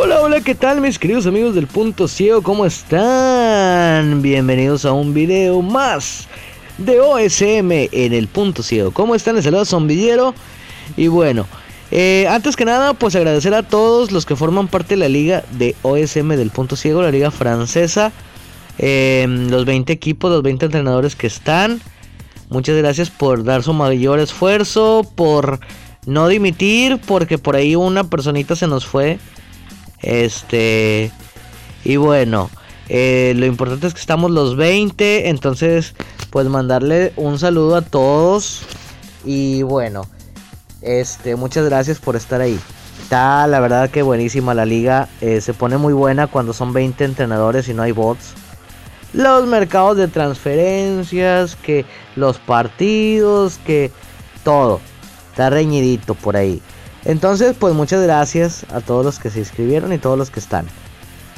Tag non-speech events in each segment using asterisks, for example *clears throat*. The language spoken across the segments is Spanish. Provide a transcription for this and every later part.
Hola, hola, ¿qué tal mis queridos amigos del Punto Ciego? ¿Cómo están? Bienvenidos a un video más de OSM en el Punto Ciego. ¿Cómo están? Les saluda Zombillero. Y bueno, eh, antes que nada, pues agradecer a todos los que forman parte de la liga de OSM del Punto Ciego, la liga francesa. Em, los 20 equipos, los 20 entrenadores que están. Muchas gracias por dar su mayor esfuerzo, por no dimitir, porque por ahí una personita se nos fue. Este. Y bueno, eh, lo importante es que estamos los 20. Entonces, pues mandarle un saludo a todos. Y bueno, este, muchas gracias por estar ahí. Está la verdad que buenísima la liga. Eh, se pone muy buena cuando son 20 entrenadores y no hay bots. Los mercados de transferencias, que los partidos, que todo. Está reñidito por ahí. Entonces, pues muchas gracias a todos los que se inscribieron y todos los que están.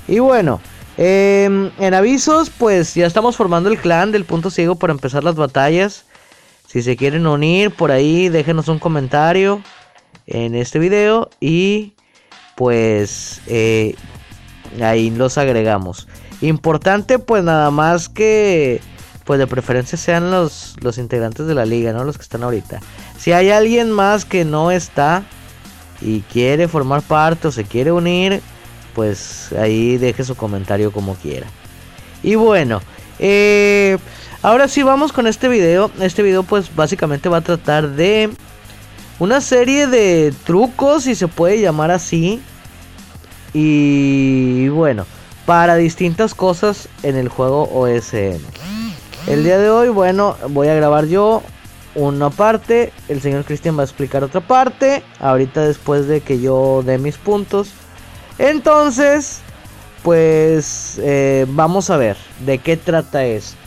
Y bueno, em, en avisos, pues ya estamos formando el clan del punto ciego para empezar las batallas. Si se quieren unir por ahí, déjenos un comentario en este video y pues eh, ahí los agregamos. Importante pues nada más que pues de preferencia sean los, los integrantes de la liga, ¿no? Los que están ahorita. Si hay alguien más que no está y quiere formar parte o se quiere unir, pues ahí deje su comentario como quiera. Y bueno, eh, ahora sí vamos con este video. Este video pues básicamente va a tratar de una serie de trucos, si se puede llamar así. Y bueno, para distintas cosas en el juego OSM. El día de hoy, bueno, voy a grabar yo una parte, el señor Cristian va a explicar otra parte, ahorita después de que yo dé mis puntos. Entonces, pues eh, vamos a ver de qué trata esto.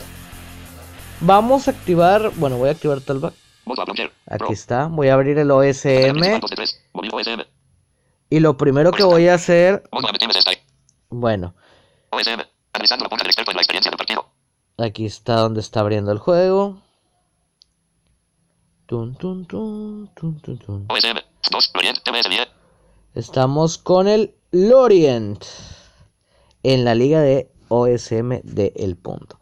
Vamos a activar, bueno, voy a activar Talback. Aquí está, voy a abrir el OSM. Y lo primero que voy a hacer, bueno, aquí está donde está abriendo el juego. Estamos con el Lorient en la liga de OSM de El Punto.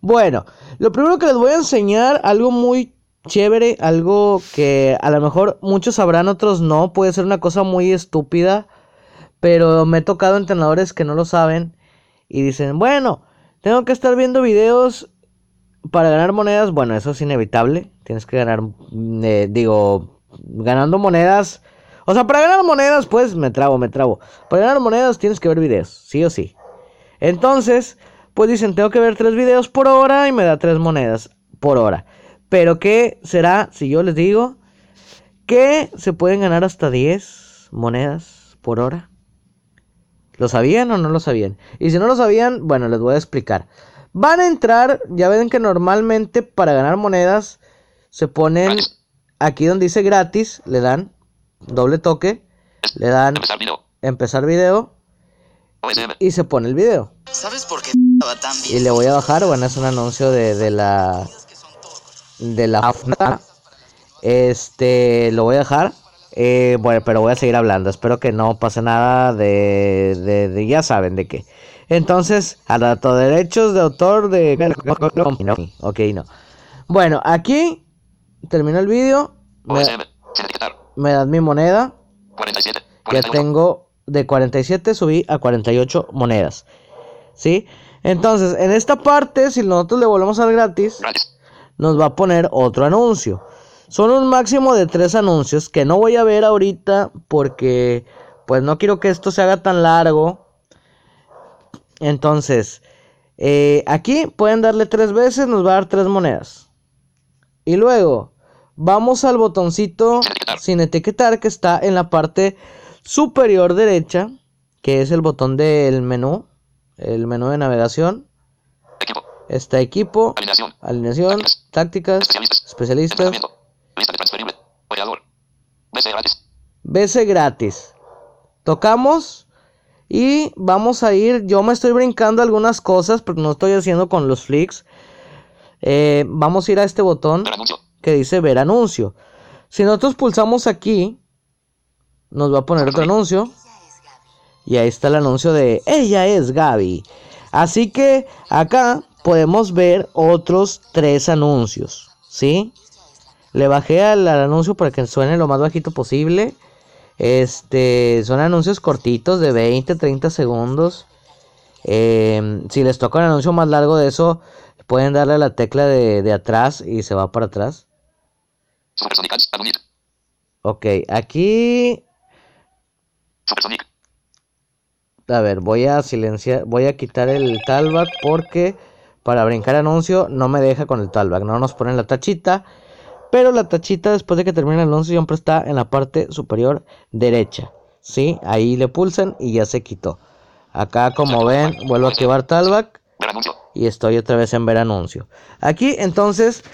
Bueno, lo primero que les voy a enseñar, algo muy chévere, algo que a lo mejor muchos sabrán, otros no, puede ser una cosa muy estúpida, pero me he tocado entrenadores que no lo saben y dicen, bueno, tengo que estar viendo videos para ganar monedas, bueno, eso es inevitable. Tienes que ganar, mm, eh, digo, ganando monedas. O sea, para ganar monedas, pues me trabo, me trabo. Para ganar monedas tienes que ver videos, sí o sí. Entonces, pues dicen, tengo que ver tres videos por hora y me da tres monedas por hora. Pero ¿qué será si yo les digo que se pueden ganar hasta 10 monedas por hora? ¿Lo sabían o no lo sabían? Y si no lo sabían, bueno, les voy a explicar. Van a entrar, ya ven que normalmente para ganar monedas se ponen aquí donde dice gratis, le dan doble toque, le dan empezar video, y se pone el video. ¿Sabes por qué Y le voy a bajar, bueno, es un anuncio de, de la de la Este, lo voy a dejar. Eh, bueno, pero voy a seguir hablando. Espero que no pase nada de, de, de ya saben de qué. Entonces, a dato derechos de autor de... Ok, no. Bueno, aquí termino el vídeo. Me, das mi moneda. Ya tengo de 47 subí a 48 monedas. ¿Sí? Entonces, en esta parte, si nosotros le volvemos al gratis, nos va a poner otro anuncio. Son un máximo de tres anuncios que no voy a ver ahorita porque pues no quiero que esto se haga tan largo entonces, eh, aquí pueden darle tres veces, nos va a dar tres monedas. Y luego, vamos al botoncito sin etiquetar que está en la parte superior derecha, que es el botón del menú, el menú de navegación. Está equipo, alineación, tácticas, especialistas, BC gratis. Tocamos y vamos a ir, yo me estoy brincando algunas cosas porque no estoy haciendo con los flicks. Eh, vamos a ir a este botón que dice ver anuncio. Si nosotros pulsamos aquí, nos va a poner otro anuncio. Y ahí está el anuncio de ella es Gaby. Así que acá podemos ver otros tres anuncios. ¿Sí? Le bajé al, anuncio para que suene lo más bajito posible. Este, son anuncios cortitos de 20, 30 segundos. Em, si les toca un anuncio más largo de eso, pueden darle a la tecla de, de atrás y se va para atrás. Ok, aquí. A ver, voy a silenciar, voy a quitar el talback porque para brincar anuncio no me deja con el talback, no nos ponen la tachita, pero la tachita después de que termine el anuncio siempre está en la parte superior derecha, ¿sí? Ahí le pulsan y ya se quitó. Acá como ven, vuelvo a activar talback y estoy otra vez en ver anuncio. Aquí entonces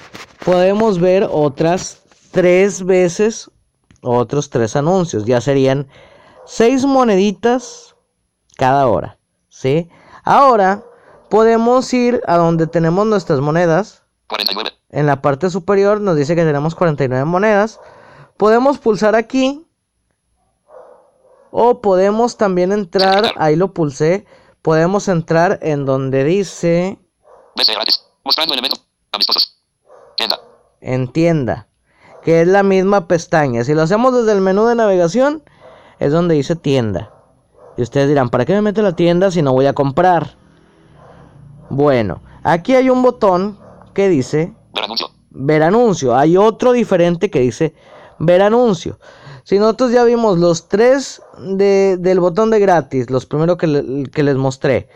podemos ver otras tres veces otros tres anuncios. Ya serían seis moneditas cada hora. ¿Sí? Ahora podemos ir a donde tenemos nuestras monedas. En la parte superior nos dice que tenemos 49 monedas. Podemos pulsar aquí. O podemos también entrar, ahí lo pulsé. Podemos entrar en donde dice... En tienda que es la misma pestaña. Si lo hacemos desde el menú de navegación, es donde dice tienda. Y ustedes dirán, ¿para qué me meto la tienda si no voy a comprar? Bueno, aquí hay un botón que dice ver anuncio. Ver anuncio. Hay otro diferente que dice ver anuncio. Si nosotros ya vimos los tres del botón de gratis, los primeros que, que, les mostré,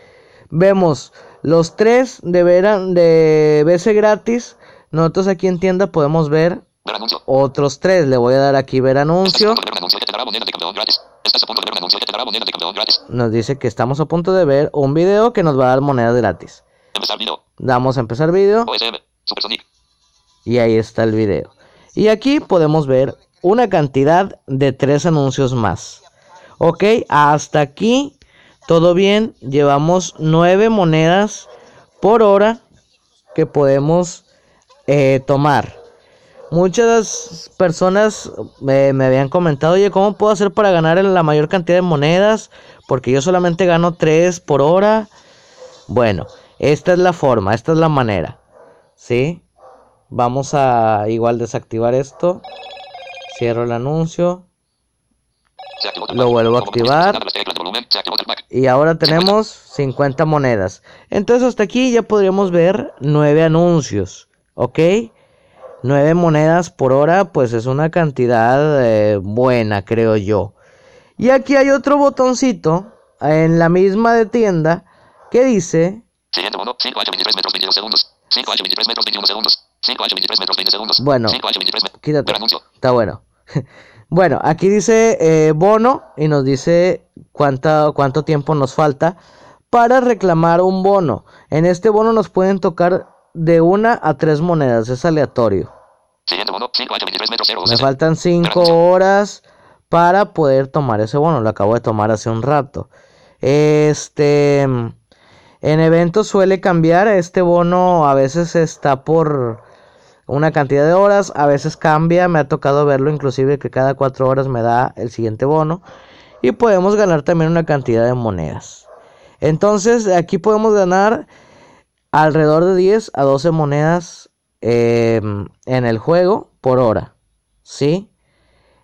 vemos los tres de, ver, de BC gratis, nosotros aquí en tienda podemos ver otros tres. Le voy a dar aquí ver anuncio. Nos dice que estamos a punto de ver un video que nos va a dar monedas gratis. Damos a empezar video. Y ahí está el video. Y aquí podemos ver una cantidad de tres anuncios más. Ok, hasta aquí todo bien. Llevamos nueve monedas por hora que podemos eh, tomar. Muchas personas me, habían comentado, oye, ¿cómo puedo hacer para ganar la mayor cantidad de monedas? Porque yo solamente gano 3 por hora. Bueno, esta es la forma, esta es la manera. ¿Sí? Vamos a igual desactivar esto. Cierro el anuncio. Lo vuelvo a activar. Y ahora tenemos 50 monedas. Entonces hasta aquí ya podríamos ver 9 anuncios. ¿Ok? 9 monedas por hora, pues es una cantidad eh, buena, creo yo. Y aquí hay otro botoncito en la misma de tienda que dice... Siguiente bono, 5 h 23 metros 22 segundos. 5 h 23 metros 21 segundos. 5 h 23 metros 20 segundos. Bueno, 5 h 23 metros. quítate. Está bueno. *laughs* bueno, aquí dice eh, bono y nos dice cuánta, cuánto tiempo nos falta para reclamar un bono. En este bono nos pueden tocar de una a tres monedas, es aleatorio. Bono, 5 h 23 metros 0 Me faltan 5 horas para poder tomar ese bono. Lo acabo de tomar hace un rato. Este. En eventos suele cambiar. Este bono a veces está por una cantidad de horas. A veces cambia. Me ha tocado verlo inclusive que cada 4 horas me da el siguiente bono. Y podemos ganar también una cantidad de monedas. Entonces aquí podemos ganar alrededor de 10 a 12 monedas em, en el juego por hora. ¿Sí?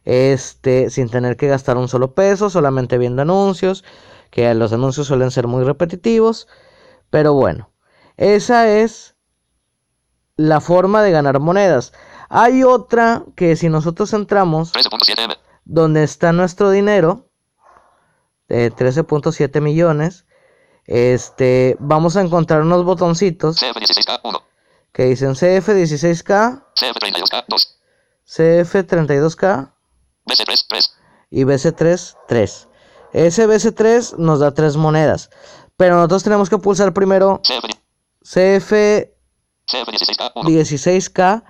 Este, sin tener que gastar un solo peso, solamente viendo anuncios, que los anuncios suelen ser muy repetitivos, pero bueno, esa es la forma de ganar monedas. Hay otra que si nosotros entramos, 13.7M. donde está nuestro dinero, de 13.7 millones, este, vamos a encontrar unos botoncitos CF16K1. que dicen CF16K, CF32K 2. CF32K BC3 3. y BC3 3. Ese BC3 nos da 3 monedas, pero nosotros tenemos que pulsar primero CF CF16K CF16K1.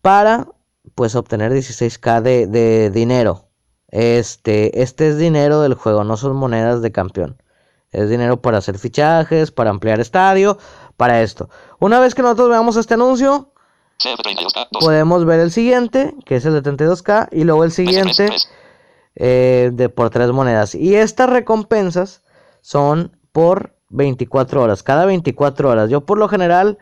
para pues obtener 16k de, de dinero. Este, este es dinero del juego, no son monedas de campeón. Es dinero para hacer fichajes, para ampliar estadio, para esto. Una vez que nosotros veamos este anuncio, CF32K 2. podemos ver el siguiente, que es el de 32k, y luego el BC3 siguiente, 3. eh, de por tres monedas. Y estas recompensas son por 24 horas, cada 24 horas. Yo por lo general,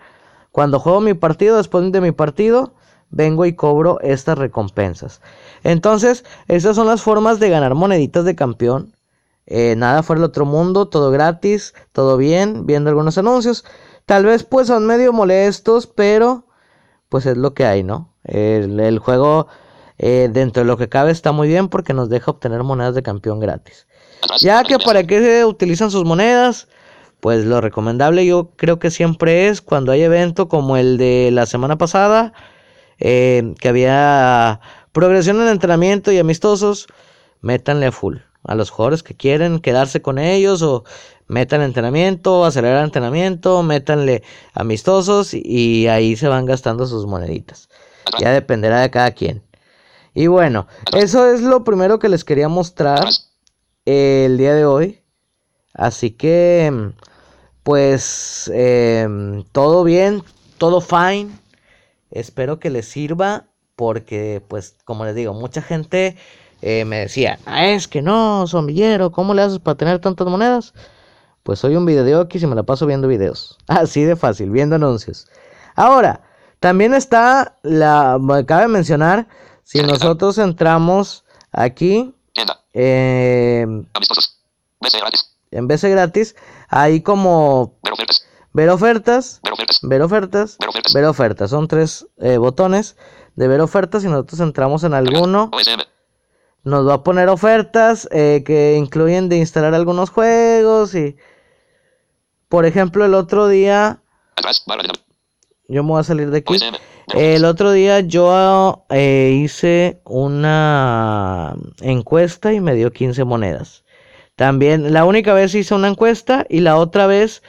cuando juego mi partido, después de mi partido, vengo y cobro estas recompensas. Entonces, estas son las formas de ganar moneditas de campeón. Eh, nada fuera del otro mundo, todo gratis, todo bien, viendo algunos anuncios. Tal vez pues son medio molestos, pero pues es lo que hay, ¿no? El, juego eh, dentro de lo que cabe está muy bien porque nos deja obtener monedas de campeón gratis. Ya que para qué se utilizan sus monedas, pues lo recomendable yo creo que siempre es cuando hay evento como el de la semana pasada, eh, que había progresión en entrenamiento y amistosos, métanle full a los jugadores que quieren quedarse con ellos o metan entrenamiento, acelerar entrenamiento, métanle amistosos y ahí se van gastando sus moneditas. Ya dependerá de cada quien. Y bueno, eso es lo primero que les quería mostrar el día de hoy. Así que, pues, em, todo bien, todo fine. Espero que les sirva porque, pues, como les digo, mucha gente eh, me decía, ah, es que no, zombillero, ¿cómo le haces para tener tantas monedas? Pues soy un video aquí y me la paso viendo videos. *laughs* Así de fácil, viendo anuncios. Ahora, también está la, cabe mencionar, si nosotros entramos aquí, eh, en BC gratis, hay como ver ofertas, ver ofertas, ver ofertas, son tres eh, botones de ver ofertas y nosotros entramos en alguno. Nos va a poner ofertas eh, que incluyen de instalar algunos juegos y por ejemplo el otro día yo me voy a salir de aquí. El otro día yo eh, hice una encuesta y me dio 15 monedas también la única vez hice una encuesta y la otra vez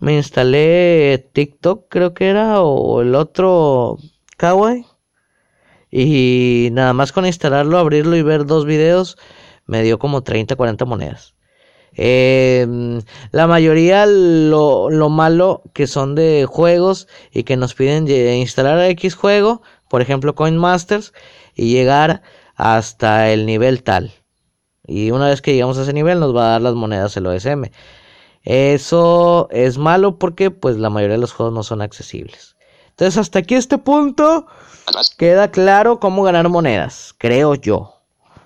me instalé TikTok creo que era o el otro Kawaii y nada más con instalarlo, abrirlo y ver dos videos, me dio como 30, 40 monedas. Em, la mayoría lo, lo, malo que son de juegos y que nos piden instalar X juego, por ejemplo Coin Masters, y llegar hasta el nivel tal. Y una vez que llegamos a ese nivel nos va a dar las monedas el OSM. Eso es malo porque pues la mayoría de los juegos no son accesibles. Entonces hasta aquí este punto queda claro cómo ganar monedas, creo yo.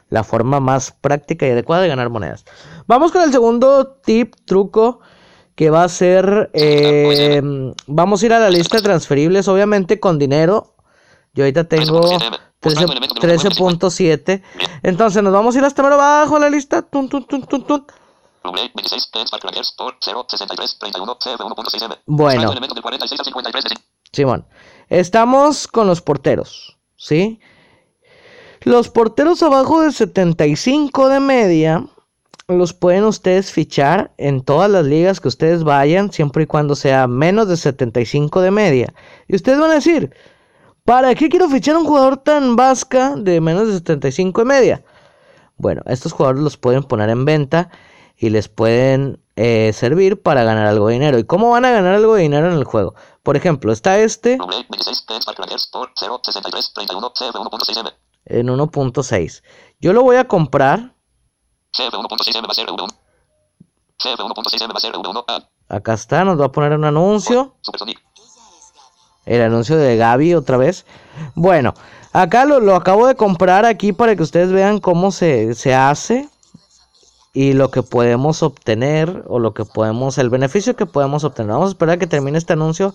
La forma más práctica y adecuada de ganar monedas. Vamos con el segundo tip, truco, que va a ser, eh, vamos a ir a la lista de transferibles, obviamente con dinero. Yo ahorita tengo 13.7. Entonces nos vamos a ir hasta mero abajo la lista. Bueno. Simón. Estamos con los porteros, ¿sí? Los porteros abajo de 75 de media los pueden ustedes fichar en todas las ligas que ustedes vayan, siempre y cuando sea menos de 75 de media. Y ustedes van a decir, ¿para qué quiero fichar un jugador tan vasca de menos de 75 de media? Bueno, estos jugadores los pueden poner en venta y les pueden eh, servir para ganar algo de dinero. ¿Y cómo van a ganar algo de dinero en el juego? Por ejemplo, está este en 1.6. Yo lo voy a comprar. Acá está, nos va a poner un anuncio. El anuncio de Gaby otra vez. Bueno, acá lo, lo acabo de comprar aquí para que ustedes vean cómo se, se hace y lo que podemos obtener o lo que podemos, el beneficio que podemos obtener. Vamos a esperar a que termine este anuncio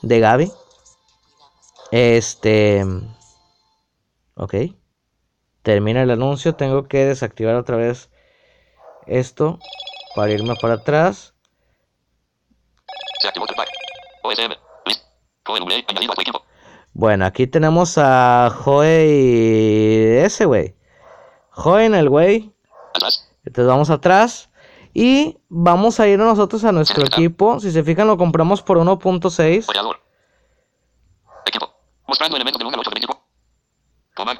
de Gaby. Este, ok, termina el anuncio. Tengo que desactivar otra vez esto para irme para atrás. Bueno, aquí tenemos a Joey y ese güey. Joey en el güey. Entonces vamos atrás. Y vamos a ir nosotros a nuestro equipo. Si se fijan, lo compramos por 1.6.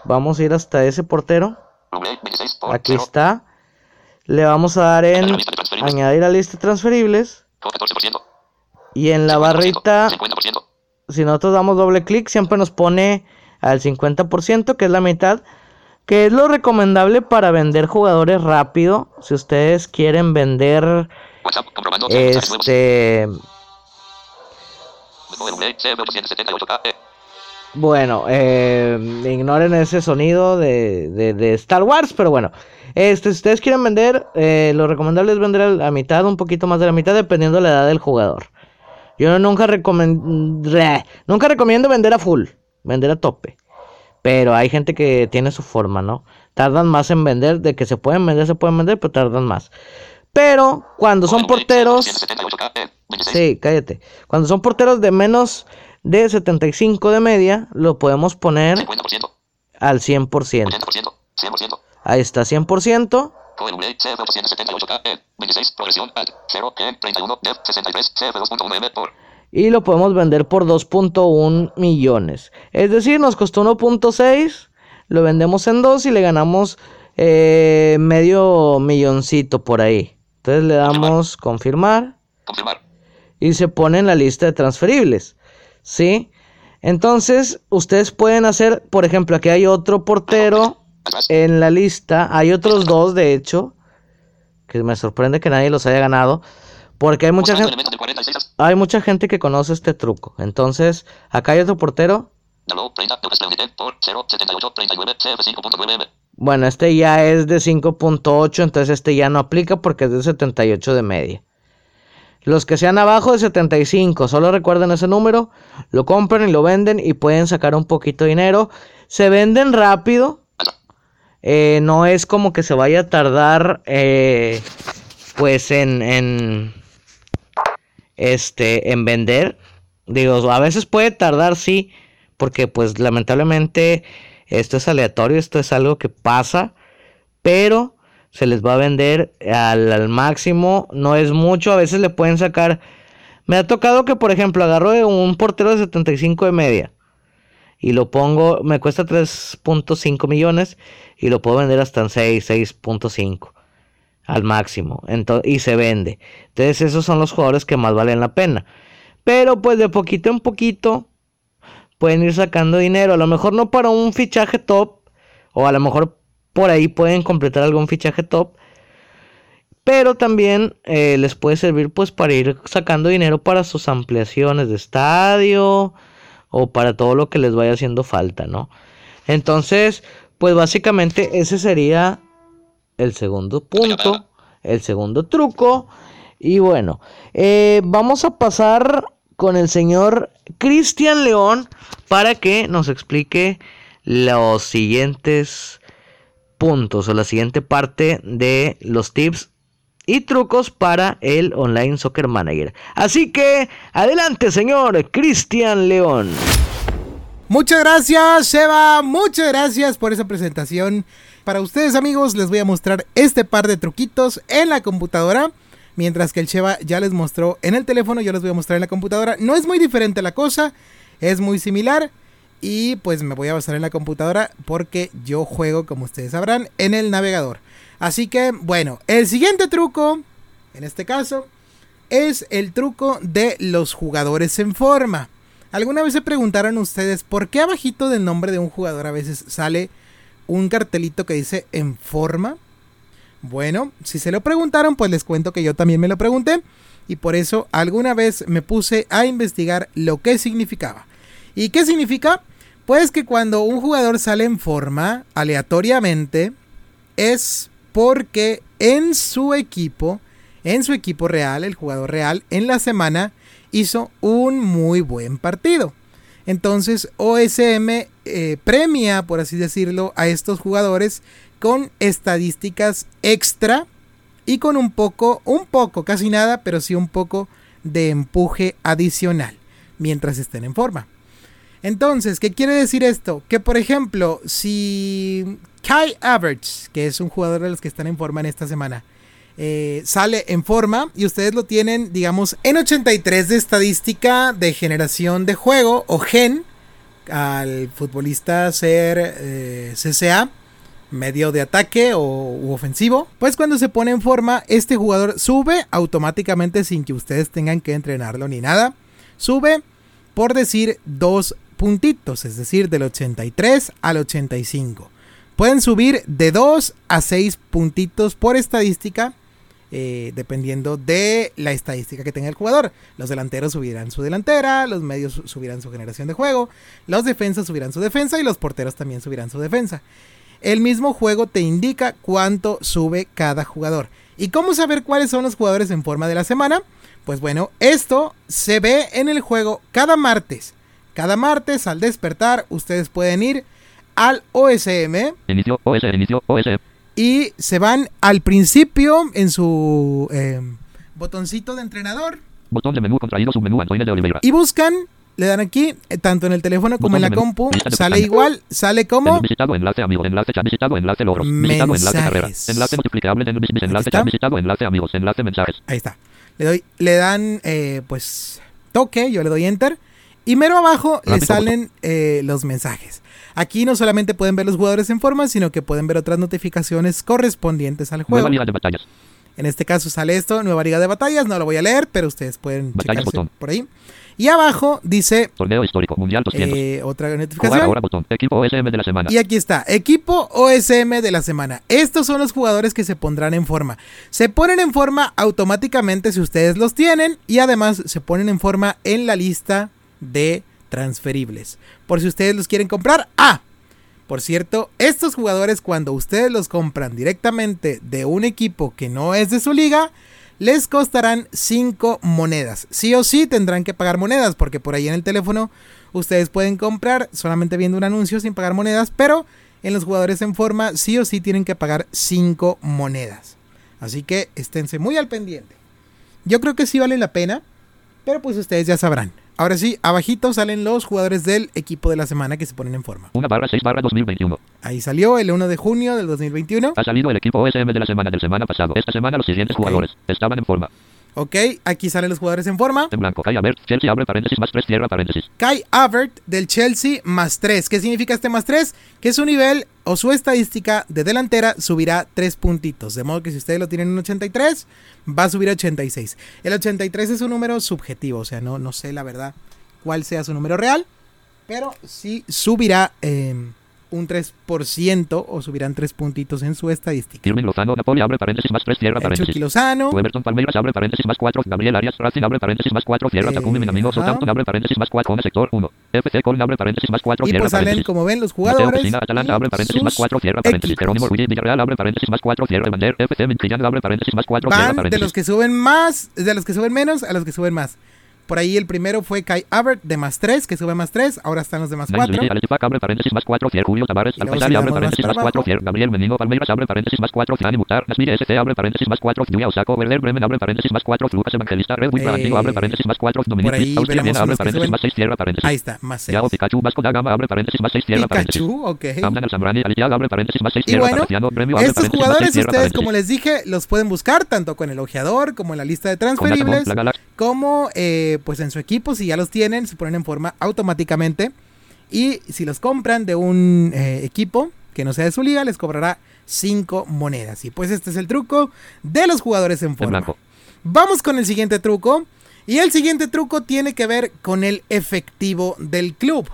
Vamos a ir hasta ese portero. Aquí está. Le vamos a dar en añadir a lista transferibles. Y en la barrita, si nosotros damos doble clic, siempre nos pone al 50%, que es la mitad. que es lo recomendable para vender jugadores rápido. Si ustedes quieren vender WhatsApp, este W, CB878K, E. Bueno, eh, ignoren ese sonido de, de- de Star Wars, pero bueno. Este, si ustedes quieren vender, eh, lo recomendable es vender a la mitad, un poquito más de la mitad, dependiendo de la edad del jugador. Yo nunca, recomen- re- nunca recomiendo vender a full, vender a tope. Pero hay gente que tiene su forma, ¿no? Tardan más en vender, de que se pueden vender, se pueden vender, pero tardan más. Pero cuando son porteros... 178K, E. 26. Sí, cállate. Cuando son porteros de menos de 75 de media, lo podemos poner 50%, al 100%. 80%, 100%. Ahí está, 100%. W, CB878K. 26, progresión, Alt, 0, 31, Dev, 63, CF2.1 M por. Y lo podemos vender por 2.1 millones. Es decir, nos costó 1.6. Lo vendemos en 2 y le ganamos eh, medio milloncito por ahí. Entonces le damos confirmar. Confirmar. y se pone en la lista de transferibles. ¿Sí? Entonces, ustedes pueden hacer, por ejemplo, aquí hay otro portero. En la lista. Hay otros dos, de hecho, que me sorprende que nadie los haya ganado. Porque hay mucha, gente, elementos del 46. hay mucha gente que conoce este truco. Entonces, acá hay otro portero. Download, 30, W, por 0, 78, 39, CF5.9 M. Bueno, este ya es de 5.8, entonces este ya no aplica porque es de 78 de media. Los que sean abajo de 75, solo recuerden ese número, lo compran y lo venden y pueden sacar un poquito de dinero. Se venden rápido. Eh, no es como que se vaya a tardar, eh, pues en, en, este, en vender. Digo, a veces puede tardar, sí, porque pues lamentablemente esto es aleatorio, esto es algo que pasa, pero se les va a vender al, al máximo, no es mucho, a veces le pueden sacar... Me ha tocado que, por ejemplo, agarro un portero de 75 de media y lo pongo, me cuesta 3.5 millones y lo puedo vender hasta en 6, 6.5 al máximo ento- y se vende. Entonces esos son los jugadores que más valen la pena. Pero pues de poquito en poquito pueden ir sacando dinero. A lo mejor no para un fichaje top. O a lo mejor por ahí pueden completar algún fichaje top. Pero también eh, les puede servir pues para ir sacando dinero para sus ampliaciones de estadio. O para todo lo que les vaya haciendo falta, ¿no? Entonces, pues básicamente ese sería el segundo punto. El segundo truco. Y bueno, eh, vamos a pasar con el señor Cristian León para que nos explique los siguientes puntos o la siguiente parte de los tips y trucos para el Online Soccer Manager. Así que adelante, señor Cristian León. Muchas gracias, Seba. Muchas gracias por esa presentación. Para ustedes, amigos, les voy a mostrar este par de truquitos en la computadora. Mientras que el Sheva ya les mostró en el teléfono, yo les voy a mostrar en la computadora. No es muy diferente la cosa, es muy similar. Y pues me voy a basar en la computadora porque yo juego, como ustedes sabrán, en el navegador. Así que, bueno, el siguiente truco, en este caso, es el truco de los jugadores en forma. ¿Alguna vez se preguntaron ustedes por qué abajito del nombre de un jugador a veces sale un cartelito que dice en forma? Bueno, si se lo preguntaron, pues les cuento que yo también me lo pregunté y por eso alguna vez me puse a investigar lo que significaba. ¿Y qué significa? Pues que cuando un jugador sale en forma aleatoriamente es porque en su equipo, en su equipo real, el jugador real en la semana hizo un muy buen partido. Entonces OSM eh, premia, por así decirlo, a estos jugadores con estadísticas extra y con un poco, un poco, casi nada, pero sí un poco de empuje adicional mientras estén en forma. Entonces, ¿qué quiere decir esto? Que por ejemplo, si Kai Havertz, que es un jugador de los que están en forma en esta semana, eh, sale en forma y ustedes lo tienen, digamos, en 83 de estadística de generación de juego o gen al futbolista ser eh, CCA, medio de ataque o u ofensivo, pues cuando se pone en forma, este jugador sube automáticamente sin que ustedes tengan que entrenarlo ni nada. Sube, por decir, dos puntitos, es decir, del 83 al 85. Pueden subir de 2 a 6 puntitos por estadística. eh, dependiendo de la estadística que tenga el jugador. Los delanteros subirán su delantera, los medios su- subirán su generación de juego, los defensas subirán su defensa y los porteros también subirán su defensa. El mismo juego te indica cuánto sube cada jugador. ¿Y cómo saber cuáles son los jugadores en forma de la semana? Pues bueno, esto se ve en el juego cada martes. Cada martes al despertar ustedes pueden ir al OSM Inicio, OS, inicio, OS. y se van al principio en su eh, botoncito de entrenador Botón de menú contraído submenú Antoine de Oliveira. y buscan, le dan aquí, eh, tanto en el teléfono como en la compu, sale igual, sale como Visitado enlace amigo, enlace chat, visitado enlace logros, visitado enlace carrera, enlace multiplicable, enlace chat, visitado enlace amigos, enlace mensajes. Ahí está. Le doy, le dan eh, pues toque, yo le doy enter. Y mero abajo le salen eh, los mensajes. Aquí no solamente pueden ver los jugadores en forma, sino que pueden ver otras notificaciones correspondientes al juego. Nueva liga de batallas. En este caso sale esto, nueva liga de batallas, no lo voy a leer, pero ustedes pueden Batallas, botón. por ahí. Y abajo dice Torneo histórico, mundial 200. eh, otra Jugar notificación. ahora botón. Equipo OSM de la semana. Y aquí está, equipo OSM de la semana. Estos son los jugadores que se pondrán en forma. Se ponen en forma automáticamente si ustedes los tienen y además se ponen en forma en la lista de transferibles. Por si ustedes los quieren comprar. Ah, por cierto, estos jugadores cuando ustedes los compran directamente de un equipo que no es de su liga, les costarán 5 monedas. Sí o sí tendrán que pagar monedas porque por ahí en el teléfono ustedes pueden comprar solamente viendo un anuncio sin pagar monedas, pero en los jugadores en forma sí o sí tienen que pagar 5 monedas. Así que esténse muy al pendiente. Yo creo que sí vale la pena, pero pues ustedes ya sabrán. Ahora sí, abajito salen los jugadores del equipo de la semana que se ponen en forma. 1 barra 6 barra 2021. Ahí salió el 1 de junio del 2021. Ha salido el equipo OSM de la semana del semana pasado. Esta semana los siguientes jugadores estaban en forma. Ok, aquí salen los jugadores en forma. En blanco, Kai Havertz, Chelsea abre paréntesis más 3 cierra paréntesis. Kai Avert del Chelsea más 3. ¿Qué significa este más 3? Que su nivel o su estadística de delantera subirá 3 puntitos. De modo que si ustedes lo tienen en 83, va a subir a 86. El 83 es un número subjetivo, o sea, no, no sé la verdad cuál sea su número real, pero sí subirá eh, un 3% o subirán 3 puntitos en su estadística. Irving Lozano, Napoli abre paréntesis más 3 cierra El paréntesis. Chucky Lozano, Everton Palmeiras abre paréntesis más 4, Gabriel Arias Racing abre paréntesis más 4, cierra Eh, Takumi Minamino. Southampton abre paréntesis más 4, Cone sector 1, FC abre paréntesis más 4, y cierra pues salen, paréntesis. como ven, los Mateo jugadores. Atalanta y abre paréntesis más sus 4, cierra paréntesis. equipos. Jerónimo Ruiz, Villarreal abre paréntesis más 4, cierra Bander, FC Mintillán abre paréntesis más 4, cierra van de paréntesis. los que suben más, de los que suben menos a los que suben más. Por ahí el primero fue Kai Avert de más 3, que sube más 3, ahora están los de más Nice 4. Luigi, Alex Pac abre paréntesis más 4, cierra Julio Tavares, Y luego Alfayali si abre damos más paréntesis para más 4, abajo. cierra Gabriel Menino Palmeiras abre paréntesis más 4, Flani Mutar, Nasmiri SC abre paréntesis más 4, Yuya Osako, Werder Bremen abre paréntesis más 4, Lucas Evangelista, Red Bull Eh, Antiguo abre paréntesis más 4, Dominic por ahí Austria veremos Viena abre unos que paréntesis suben. más 6, cierra paréntesis. Ahí está, más 6. Yao Pikachu, Vasco da Gama abre paréntesis más 6, cierra paréntesis. Pikachu, ok. Amdan al Zambrani, Alicia abre paréntesis más 6, Y cierra bueno, paréntesis. Gremio abre Estos paréntesis más 6, jugadores ustedes, como les dije, los pueden buscar tanto con el ojeador como en la lista de transferibles, como eh, pues en su equipo, si ya los tienen, se ponen en forma automáticamente. Y si los compran de un eh, equipo que no sea de su liga, les cobrará 5 monedas. Y pues este es el truco de los jugadores en forma. Vamos con el siguiente truco. Y el siguiente truco tiene que ver con el efectivo del club.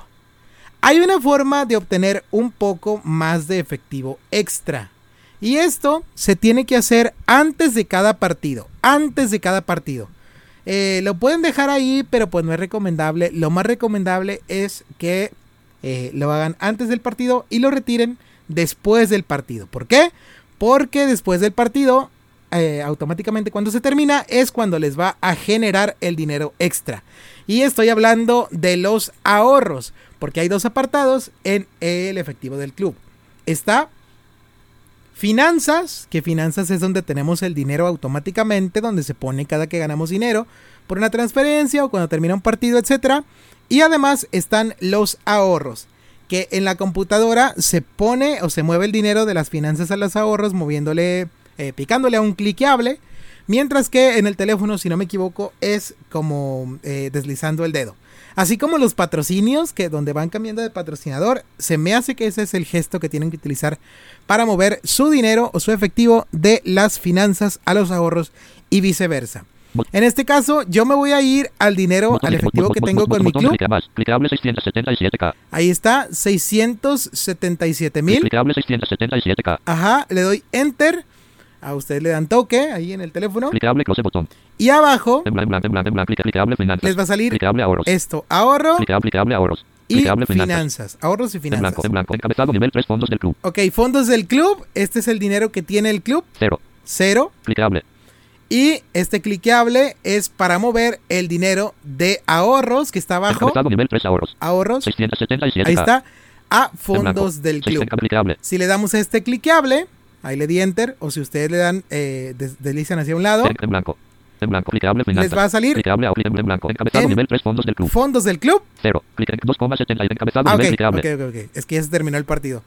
Hay una forma de obtener un poco más de efectivo extra. Y esto se tiene que hacer antes de cada partido. Antes de cada partido. Eh, lo pueden dejar ahí, pero pues no es recomendable. Lo más recomendable es que eh, lo hagan antes del partido y lo retiren después del partido. ¿Por qué? Porque después del partido, eh, automáticamente cuando se termina, es cuando les va a generar el dinero extra. Y estoy hablando de los ahorros, porque hay dos apartados en el efectivo del club. Está finanzas, que finanzas es donde tenemos el dinero automáticamente, donde se pone cada que ganamos dinero por una transferencia o cuando termina un partido, etc. Y además están los ahorros, que en la computadora se pone o se mueve el dinero de las finanzas a los ahorros, moviéndole, eh, picándole a un cliqueable. Mientras que en el teléfono, si no me equivoco, es como eh, deslizando el dedo. Así como los patrocinios, que donde van cambiando de patrocinador, se me hace que ese es el gesto que tienen que utilizar para mover su dinero o su efectivo de las finanzas a los ahorros y viceversa. En este caso, yo me voy a ir al dinero, Botón al efectivo que tengo con mi club. más. Clicable 677K. Ahí está, 677 mil. Clicable 677K. Ajá, le doy enter. A ustedes le dan toque ahí en el teléfono. Clicable close botón. Y abajo En blanco, en blanco, en blanco, en blanco. Clica- Clicable finanzas. les va a salir Clicable ahorros. esto, ahorro Clicable, ahorros. y finanzas. finanzas. Ahorros y En finanzas. blanco, en blanco. Encabezado nivel 3 fondos del club. Ok, fondos del club. Este es el dinero que tiene el club. Cero. Cero. Clicable. Y este cliqueable es para mover el dinero de ahorros que está abajo. Nivel 3 ahorros. Ahorros. 677K. Ahí está. A blanco. fondos del club. Si le damos a este cliqueable, ahí le di enter. O si ustedes le dan, eh, des- deslizan hacia un lado, En blanco. En blanco. Clicable finanzas. les va a salir ahorros. En blanco. Encabezado En- nivel 3 fondos del club. fondos del club. Cero. Clic en 2,70. Encabezado Ah, ok, nivel clicable. ok, ok, ok. Es que ya se terminó el partido.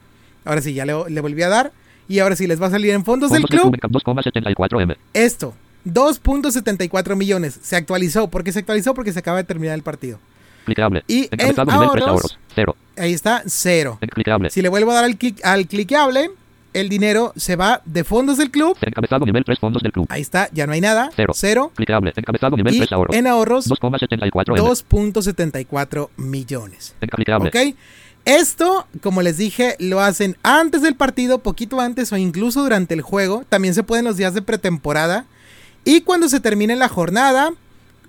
Ahora sí, ya le, le volví a dar. Y ahora sí, les va a salir en fondos del Fondos del club. club. 2,74 M. Esto, 2.74 millones. Se actualizó. ¿Por qué se actualizó? Porque se acaba de terminar el partido. Clicable. Y en Encabezado nivel 3 ahorros- ahorros. Cero. Ahí está, cero. En Clicable. Si le vuelvo a dar al, clic, al cliqueable, el dinero se va de fondos del club. Encabezado nivel 3 fondos del club. Ahí está, ya no hay nada. Cero. Cero. Clicable. Encabezado nivel Y 3 ahorros. en ahorros, 2,74 M. 2.74 millones. Clicable. ¿Ok? Esto, como les dije, lo hacen antes del partido, poquito antes o incluso durante el juego. También se puede en los días de pretemporada. Y cuando se termine la jornada,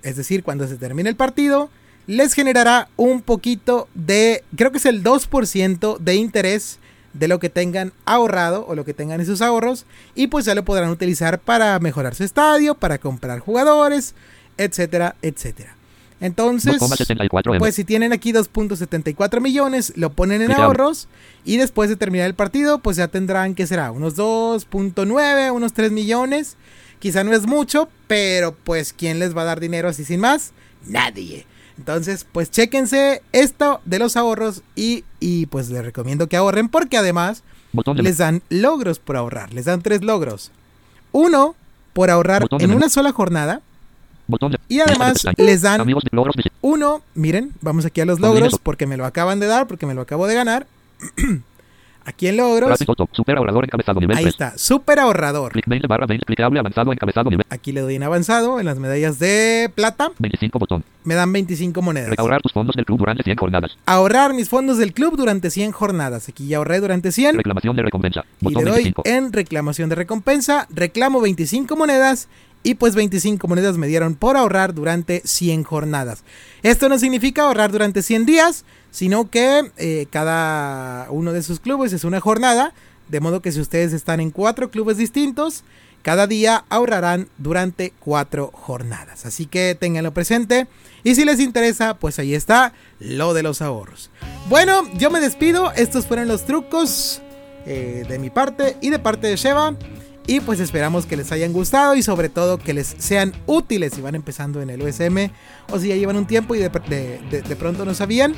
es decir, cuando se termine el partido, les generará un poquito de, creo que es el 2% de interés de lo que tengan ahorrado o lo que tengan en sus ahorros. Y pues ya lo podrán utilizar para mejorar su estadio, para comprar jugadores, etcétera, etcétera. Entonces, 2,74 M. pues si tienen aquí 2.74 millones, lo ponen en ahorros y después de terminar el partido, pues ya tendrán que será unos 2.9, unos 3 millones. Quizá no es mucho, pero pues ¿quién les va a dar dinero así sin más? Nadie. Entonces, pues chéquense esto de los ahorros y, y pues les recomiendo que ahorren porque además les dan logros por ahorrar. Les dan tres logros. Uno, por ahorrar en una sola jornada. Y además les dan uno, miren, vamos aquí a los logros porque me lo acaban de dar, porque me lo acabo de ganar. *clears throat* aquí en logros. Super ahorrador encabezado nivel ahí 3. está, super ahorrador. Clic 20 barra 20. Clicable avanzado encabezado nivel Aquí le doy en avanzado, en las medallas de plata, 25 botón. me dan 25 monedas. Ahorrar tus fondos del club durante 100 jornadas. Ahorrar mis fondos del club durante 100 jornadas. Aquí ya ahorré durante 100 Reclamación de recompensa. y Botón le doy 25. en reclamación de recompensa, reclamo 25 monedas y pues 25 monedas me dieron por ahorrar durante 100 jornadas. Esto no significa ahorrar durante 100 días, sino que eh, cada uno de sus clubes es una jornada, de modo que si ustedes están en cuatro clubes distintos, cada día ahorrarán durante cuatro jornadas. Así que ténganlo presente. Y si les interesa, pues ahí está lo de los ahorros. Bueno, yo me despido. Estos fueron los trucos eh, de mi parte y de parte de Sheva. Y pues esperamos que les hayan gustado y sobre todo que les sean útiles si van empezando en el USM o si ya llevan un tiempo y de, de- pronto no sabían,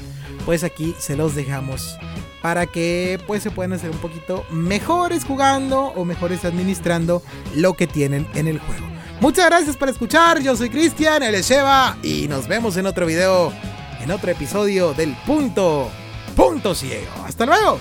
pues aquí se los dejamos para que pues se puedan hacer un poquito mejores jugando o mejores administrando lo que tienen en el juego. Muchas gracias por escuchar, yo soy Cristian, él es Sheva y nos vemos en otro video, en otro episodio del punto, punto ciego. Hasta luego.